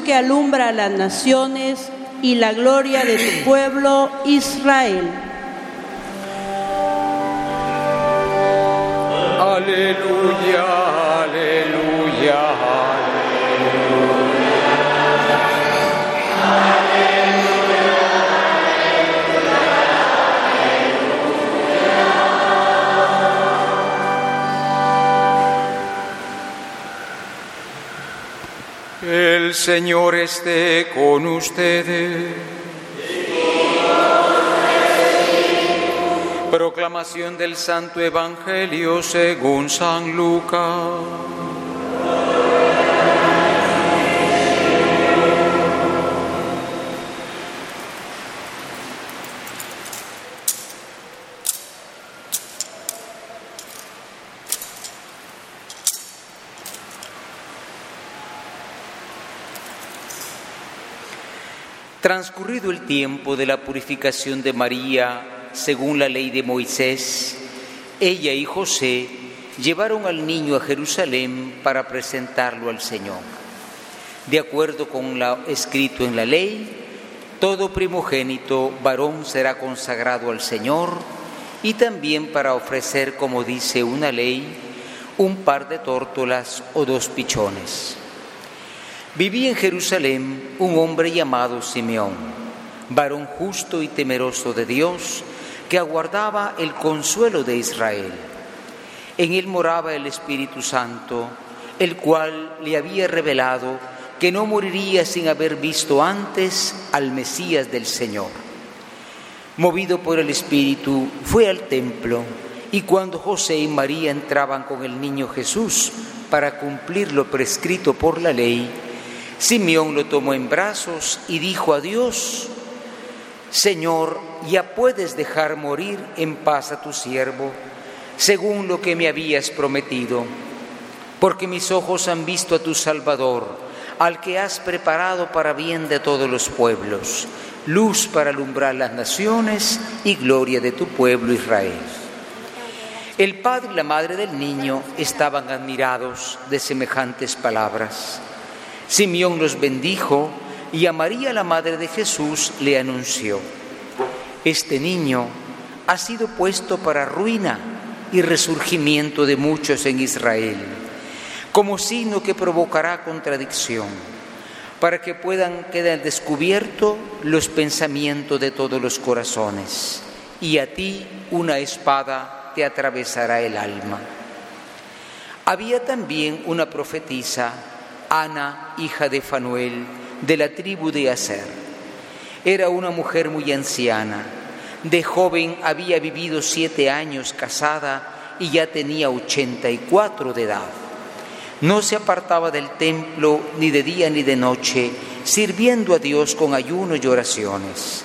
Que alumbra a las naciones y la gloria de tu pueblo Israel. Aleluya, aleluya. El Señor esté con ustedes. Proclamación del Santo Evangelio según San Lucas. Transcurrido el tiempo de la purificación de María, según la ley de Moisés, ella y José llevaron al niño a Jerusalén para presentarlo al Señor. De acuerdo con lo escrito en la ley, todo primogénito varón será consagrado al Señor y también para ofrecer, como dice una ley, un par de tórtolas o dos pichones. Vivía en Jerusalén un hombre llamado Simeón, varón justo y temeroso de Dios, que aguardaba el consuelo de Israel. En él moraba el Espíritu Santo, el cual le había revelado que no moriría sin haber visto antes al Mesías del Señor. Movido por el Espíritu, fue al templo y cuando José y María entraban con el niño Jesús para cumplir lo prescrito por la ley, Simeón lo tomó en brazos y dijo a Dios, Señor, ya puedes dejar morir en paz a tu siervo, según lo que me habías prometido, porque mis ojos han visto a tu Salvador, al que has preparado para bien de todos los pueblos, luz para alumbrar las naciones y gloria de tu pueblo Israel. El padre y la madre del niño estaban admirados de semejantes palabras. Simeón los bendijo y a María, la madre de Jesús, le anunció, este niño ha sido puesto para ruina y resurgimiento de muchos en Israel, como signo que provocará contradicción, para que puedan quedar descubiertos los pensamientos de todos los corazones, y a ti una espada te atravesará el alma. Había también una profetisa, Ana, hija de Fanuel, de la tribu de Aser. Era una mujer muy anciana. De joven había vivido siete años casada y ya tenía ochenta y cuatro de edad. No se apartaba del templo ni de día ni de noche, sirviendo a Dios con ayuno y oraciones.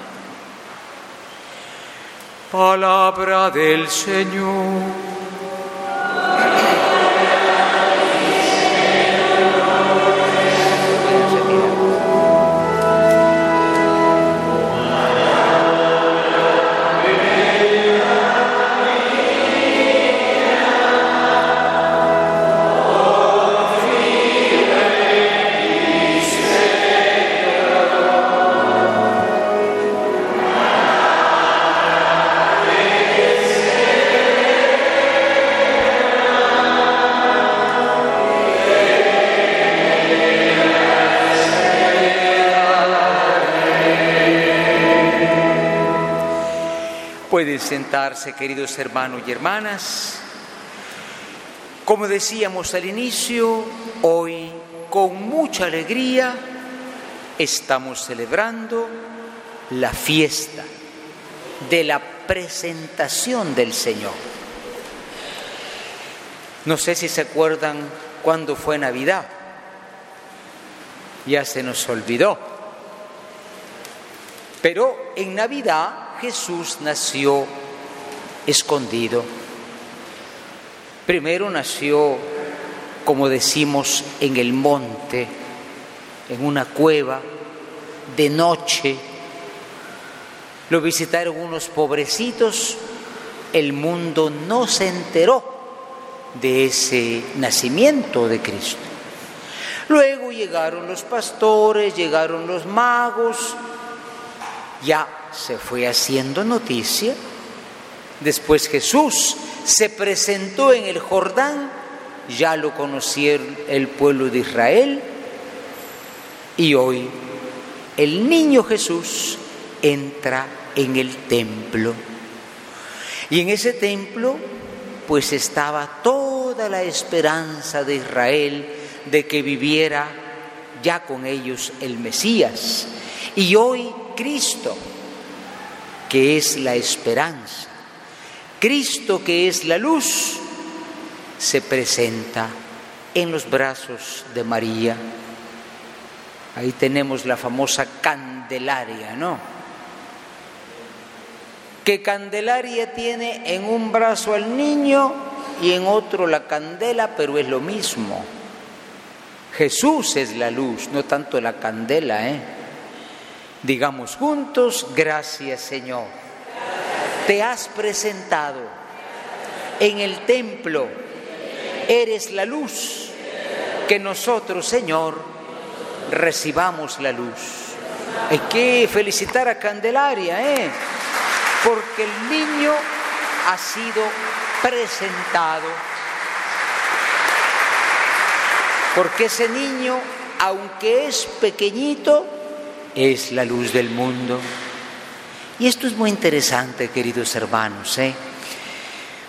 Palabra del Señor. Sentarse, queridos hermanos y hermanas. Como decíamos al inicio, hoy con mucha alegría estamos celebrando la fiesta de la presentación del Señor. No sé si se acuerdan cuándo fue Navidad. ya se nos olvidó. Pero en Navidad Jesús nació escondido. Primero nació, como decimos, en el monte, en una cueva, de noche. Lo visitaron unos pobrecitos, el mundo no se enteró de ese nacimiento de Cristo. Luego llegaron los pastores, llegaron los magos, ya se fue haciendo noticia. Después Jesús se presentó en el Jordán, ya lo conocieron el pueblo de Israel y hoy el niño Jesús entra en el templo. Y en ese templo pues estaba toda la esperanza de Israel de que viviera ya con ellos el Mesías. Y hoy Cristo, que es la esperanza, Cristo que es la luz, se presenta en los brazos de María. Ahí tenemos la famosa Candelaria, ¿no? Que Candelaria tiene en un brazo al niño y en otro la candela, pero es lo mismo. Jesús es la luz, no tanto la candela, ¿eh? Digamos juntos, gracias Señor. Te has presentado en el templo, eres la luz, que nosotros, Señor, recibamos la luz. Hay que felicitar a Candelaria, ¿eh? porque el niño ha sido presentado, porque ese niño, aunque es pequeñito, es la luz del mundo. Y esto es muy interesante, queridos hermanos, ¿eh?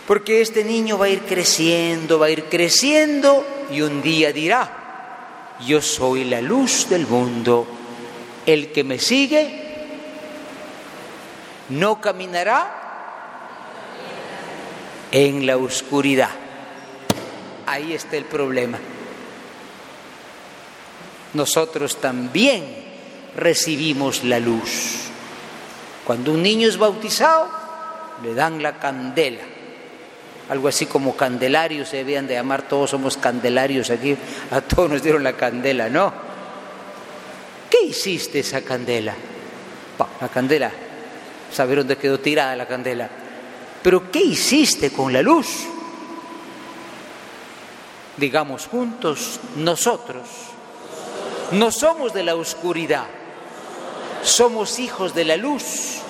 porque este niño va a ir creciendo, va a ir creciendo y un día dirá, yo soy la luz del mundo. El que me sigue no caminará en la oscuridad. Ahí está el problema. Nosotros también recibimos la luz. Cuando un niño es bautizado, le dan la candela algo así como candelarios se debían de llamar, todos somos candelarios aquí, a todos nos dieron la candela, ¿no? ¿Qué hiciste esa candela? la candela, saber dónde quedó tirada la candela. Pero ¿qué hiciste con la luz? Digamos juntos, nosotros no somos de la oscuridad, somos hijos de la luz.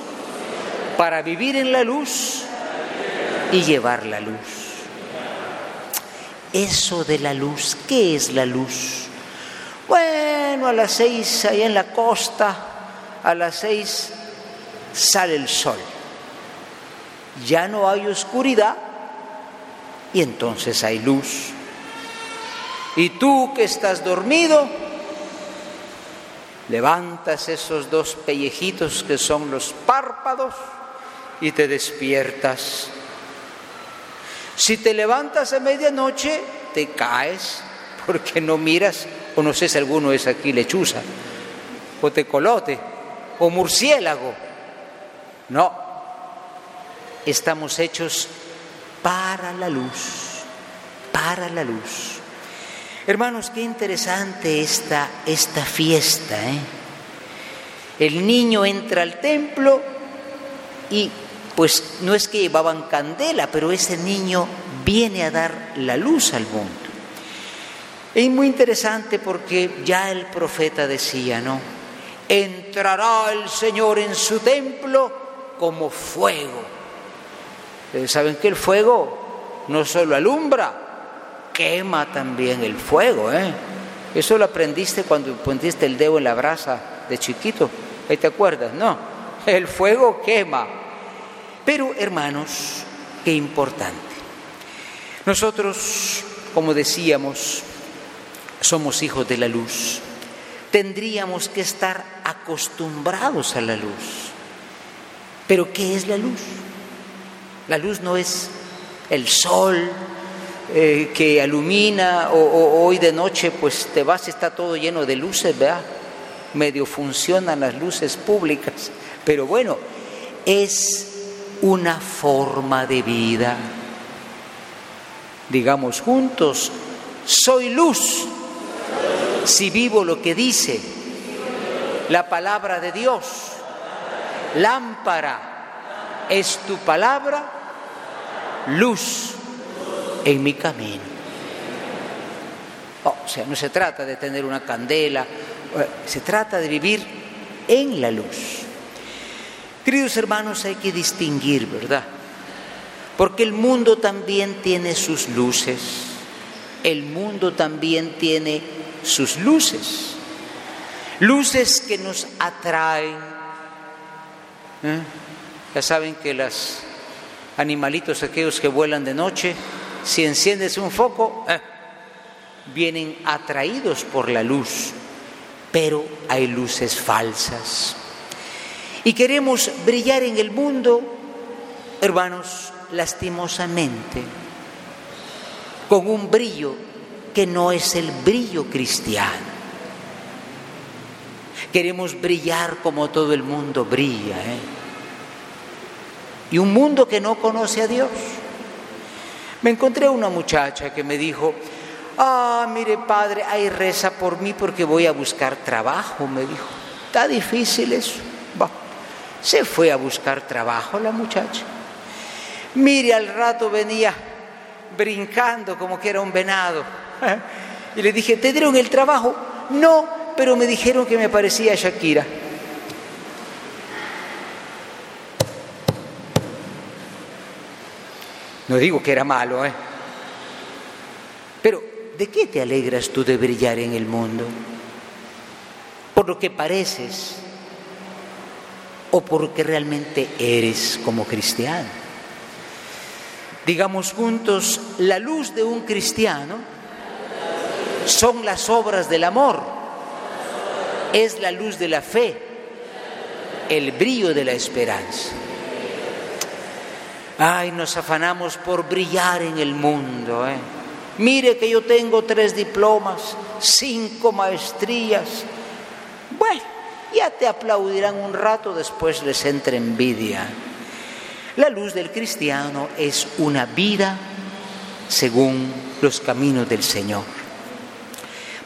Para vivir en la luz y llevar la luz. Eso de la luz, ¿qué es la luz? Bueno, a las seis ahí en la costa, a las seis sale el sol. Ya no hay oscuridad y entonces hay luz. Y tú que estás dormido, levantas esos dos pellejitos que son los párpados y te despiertas si te levantas a medianoche, te caes porque no miras, o no sé si alguno es aquí lechuza, o tecolote, o murciélago. No, estamos hechos para la luz, para la luz. Hermanos, qué interesante esta, esta fiesta. ¿eh? El niño entra al templo y pues no es que llevaban candela, pero ese niño viene a dar la luz al mundo. Es muy interesante porque ya el profeta decía, ¿no? Entrará el Señor en su templo como fuego. ¿Saben que el fuego no solo alumbra, quema también el fuego, ¿eh? Eso lo aprendiste cuando pusiste el dedo en la brasa de chiquito. ¿Ahí te acuerdas? No. El fuego quema pero, hermanos, qué importante. Nosotros, como decíamos, somos hijos de la luz. Tendríamos que estar acostumbrados a la luz. Pero ¿qué es la luz? La luz no es el sol, eh, que alumina o, hoy de noche pues te vas, está todo lleno de luces, ¿verdad? Medio funcionan las luces públicas, pero bueno, es una forma de vida. Digamos juntos, soy luz si vivo lo que dice la palabra de Dios. Lámpara es tu palabra, luz en mi camino. Oh, o sea, no se trata de tener una candela, eh, se trata de vivir en la luz. Queridos hermanos, hay que distinguir, ¿verdad? Porque el mundo también tiene sus luces, el mundo también tiene sus luces, luces que nos atraen. ¿eh? Ya saben que los animalitos aquellos que vuelan de noche si enciendes un foco, eh, vienen atraídos por la luz, pero hay luces falsas. Y queremos brillar en el mundo, hermanos, lastimosamente, con un brillo que no es el brillo cristiano. Queremos brillar como todo el mundo brilla. ¿eh? Y un mundo que no conoce a Dios me encontré una muchacha que me dijo, ah, mire padre, hay reza por mí porque voy a buscar trabajo, me dijo. Está difícil eso. Se fue a buscar trabajo la muchacha. Mire, al rato venía brincando como que era un venado. Y le dije, ¿te dieron el trabajo? No, pero me dijeron que me parecía Shakira. No digo que era malo, ¿eh? Pero, ¿de qué te alegras tú de brillar en el mundo? ¿Por lo que pareces o por lo que realmente eres como cristiano? Digamos juntos, la luz de un cristiano son las obras del amor, es la luz de la fe, el brillo de la esperanza. Ay, nos afanamos por brillar en el mundo. ¿eh? Mire que yo tengo tres diplomas, cinco maestrías. Bueno, ya te aplaudirán un rato, después les entra envidia. La luz del cristiano es una vida según los caminos del Señor.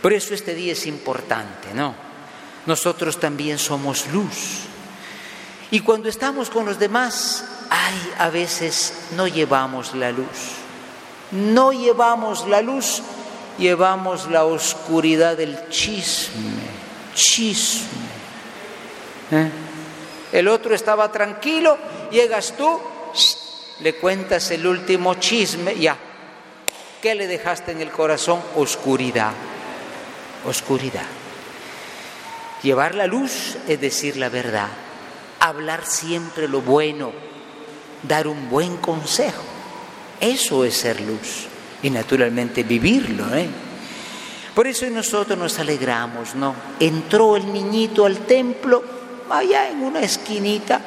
Por eso este día es importante, ¿no? Nosotros también somos luz. Y cuando estamos con los demás, ay, a veces no llevamos la luz. No llevamos la luz, llevamos la oscuridad del chisme, chisme. ¿Eh? El otro estaba tranquilo, llegas tú, le cuentas el último chisme, ya. ¿Qué le dejaste en el corazón? Oscuridad, oscuridad. Llevar la luz es decir la verdad, hablar siempre lo bueno, dar un buen consejo. Eso es ser luz y naturalmente vivirlo. ¿eh? Por eso nosotros nos alegramos, ¿no? Entró el niñito al templo, allá en una esquinita,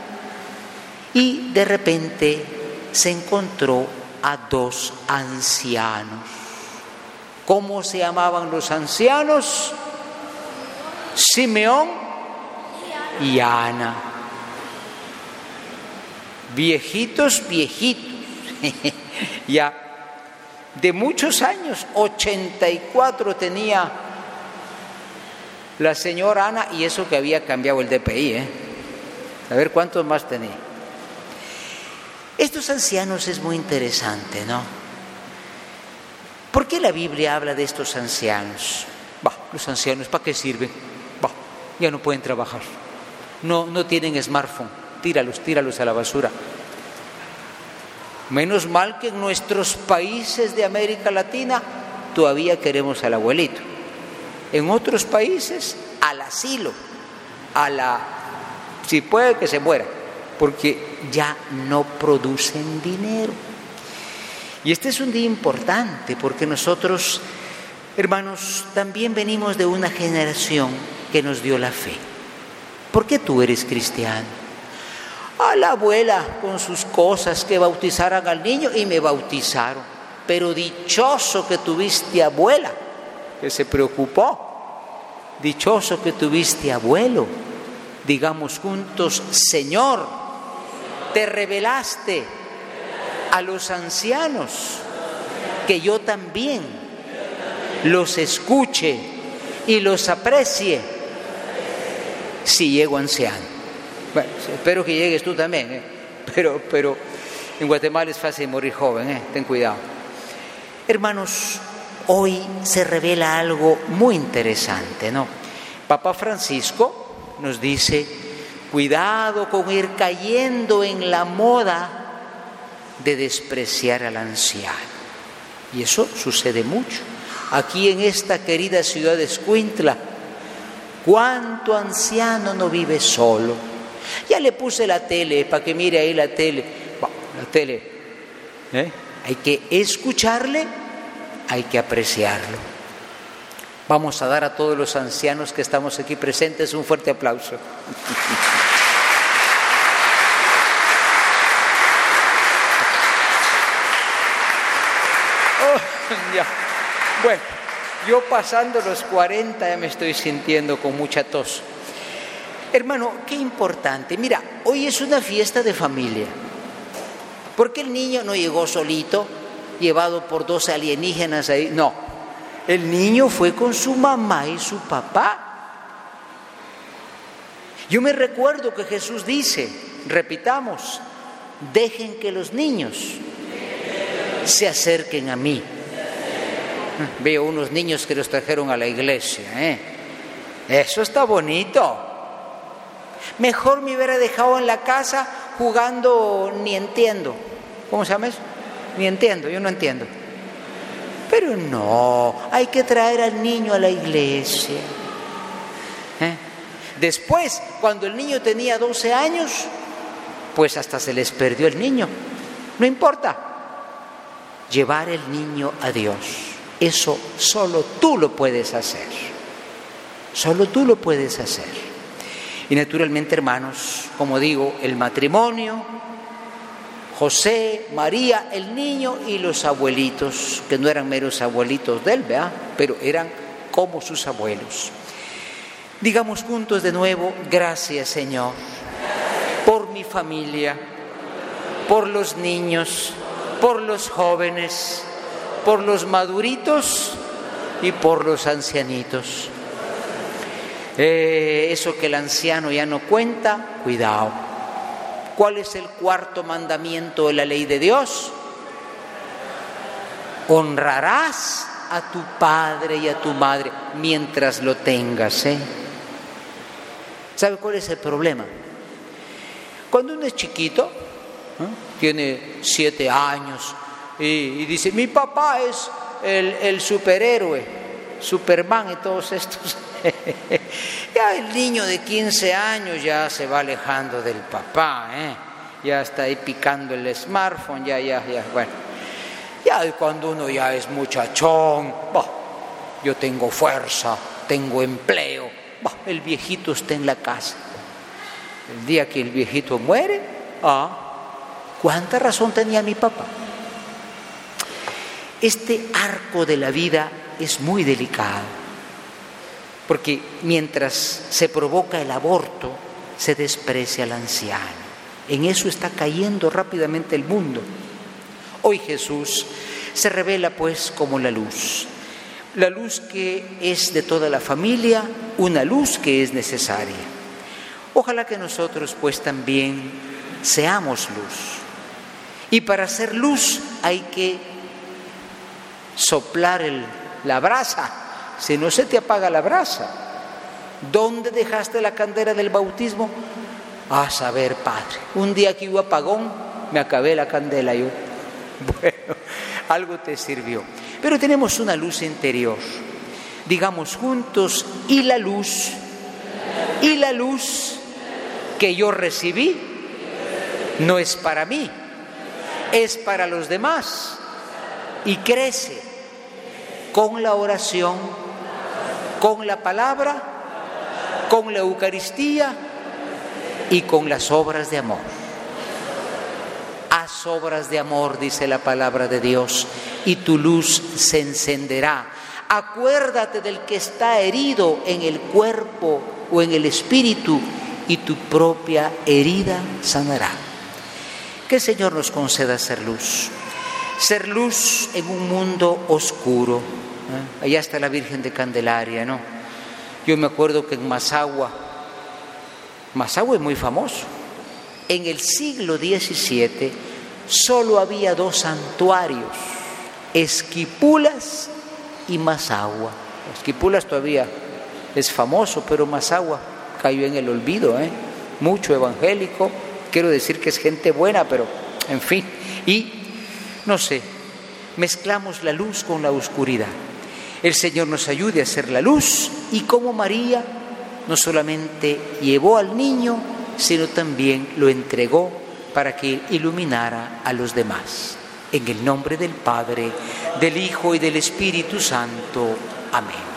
y de repente se encontró a dos ancianos. ¿Cómo se llamaban los ancianos? Simeón y Ana viejitos, viejitos, ya de muchos años, 84 tenía la señora Ana y eso que había cambiado el DPI, ¿eh? A ver cuántos más tenía. Estos ancianos es muy interesante, ¿no? ¿Por qué la Biblia habla de estos ancianos? Bah, los ancianos, ¿para qué sirven? Bah, ya no pueden trabajar. No, no tienen smartphone tíralos, tíralos a la basura. Menos mal que en nuestros países de América Latina todavía queremos al abuelito. En otros países al asilo, a la... si puede que se muera, porque ya no producen dinero. Y este es un día importante porque nosotros, hermanos, también venimos de una generación que nos dio la fe. ¿Por qué tú eres cristiano? A la abuela con sus cosas que bautizaran al niño y me bautizaron. pero dichoso que tuviste abuela, que se preocupó. Dichoso que tuviste abuelo. Digamos juntos, Señor, te revelaste a los ancianos, que yo también los escuche y los aprecie si llego anciano. Bueno, espero que llegues tú también, ¿eh? pero, pero en Guatemala es fácil morir joven, ¿eh? ten cuidado. Hermanos, hoy se revela algo muy interesante, ¿no? Papa Francisco nos dice, cuidado con ir cayendo en la moda de despreciar al anciano. Y eso sucede mucho. Aquí en esta querida ciudad de Escuintla, ¿cuánto anciano no vive solo? Ya le puse la tele para que mire ahí la tele. la tele. ¿eh? Hay que escucharle, hay que apreciarlo. Vamos a dar a todos los ancianos que estamos aquí presentes un fuerte aplauso. Bueno, yo pasando los 40 ya me estoy sintiendo con mucha tos. Hermano, qué importante. Mira, hoy es una fiesta de familia. Porque el niño no llegó solito, llevado por dos alienígenas ahí. No, el niño fue con su mamá y su papá. Yo me recuerdo que Jesús dice, repitamos, dejen que los niños se acerquen a mí. Veo unos niños que los trajeron a la iglesia. ¿eh? Eso está bonito. Mejor me hubiera dejado en la casa jugando ni entiendo. ¿Cómo se llama eso? Ni entiendo, yo no entiendo. Pero no, hay que traer al niño a la iglesia. ¿eh? Después, cuando el niño tenía 12 años, pues hasta se les perdió el niño. No importa. Llevar el niño a Dios. Eso solo tú lo puedes hacer. Solo tú lo puedes hacer. Y naturalmente, hermanos, como digo, el matrimonio, José, María, el niño y los abuelitos, que no eran meros abuelitos de él, ¿verdad? Pero eran como sus abuelos. Digamos juntos de nuevo, gracias Señor, por mi familia, por los niños, por los jóvenes, por los maduritos y por los ancianitos. Eh, eso que el anciano ya no cuenta, cuidado. ¿Cuál es el cuarto mandamiento de la ley de Dios? Honrarás a tu padre y a tu madre mientras lo tengas. ¿eh? ¿Sabe cuál es el problema? Cuando uno es chiquito, tiene siete años, y, dice, mi papá es el, superhéroe, Superman y todos estos. ya el niño de 15 años ya se va alejando del papá, ¿eh? ya está ahí picando el smartphone, ya, ya, ya, bueno. Ya cuando uno ya es muchachón, yo tengo fuerza, tengo empleo, el viejito está en la casa. El día que el viejito muere, ah, ¿cuánta razón tenía mi papá? Este arco de la vida es muy delicado, porque mientras se provoca el aborto, se desprecia al anciano. En eso está cayendo rápidamente el mundo. Hoy Jesús se revela pues como la luz, la luz que es de toda la familia, una luz que es necesaria. Ojalá que nosotros pues también seamos luz. Y para ser luz hay que soplar la brasa, si no se te apaga la brasa. ¿Dónde dejaste la candela del bautismo? A saber, Padre. Un día que hubo apagón, me acabé la candela yo. Bueno, algo te sirvió. Pero tenemos una luz interior. Digamos juntos, y la luz, y la luz que yo recibí no es para mí, es para los demás y crece con la oración, con la palabra, con la Eucaristía y con las obras de amor. Haz obras de amor, dice la palabra de Dios, y tu luz se encenderá. Acuérdate del que está herido en el cuerpo o en el espíritu y tu propia herida sanará. Que el Señor nos conceda ser luz. Ser luz en un mundo oscuro. ¿Eh? Allá está la Virgen de Candelaria, ¿no? Yo me acuerdo que en Mazagua, Mazagua es muy famoso. En el siglo XVII solo había dos santuarios, Esquipulas y Mazagua. Esquipulas todavía es famoso, pero Mazagua cayó en el olvido, ¿eh? mucho evangélico, quiero decir que es gente buena, pero en fin, y no sé, mezclamos la luz con la oscuridad. El Señor nos ayude a hacer la luz y como María no solamente llevó al niño, sino también lo entregó para que iluminara a los demás. En el nombre del Padre, del Hijo y del Espíritu Santo. Amén.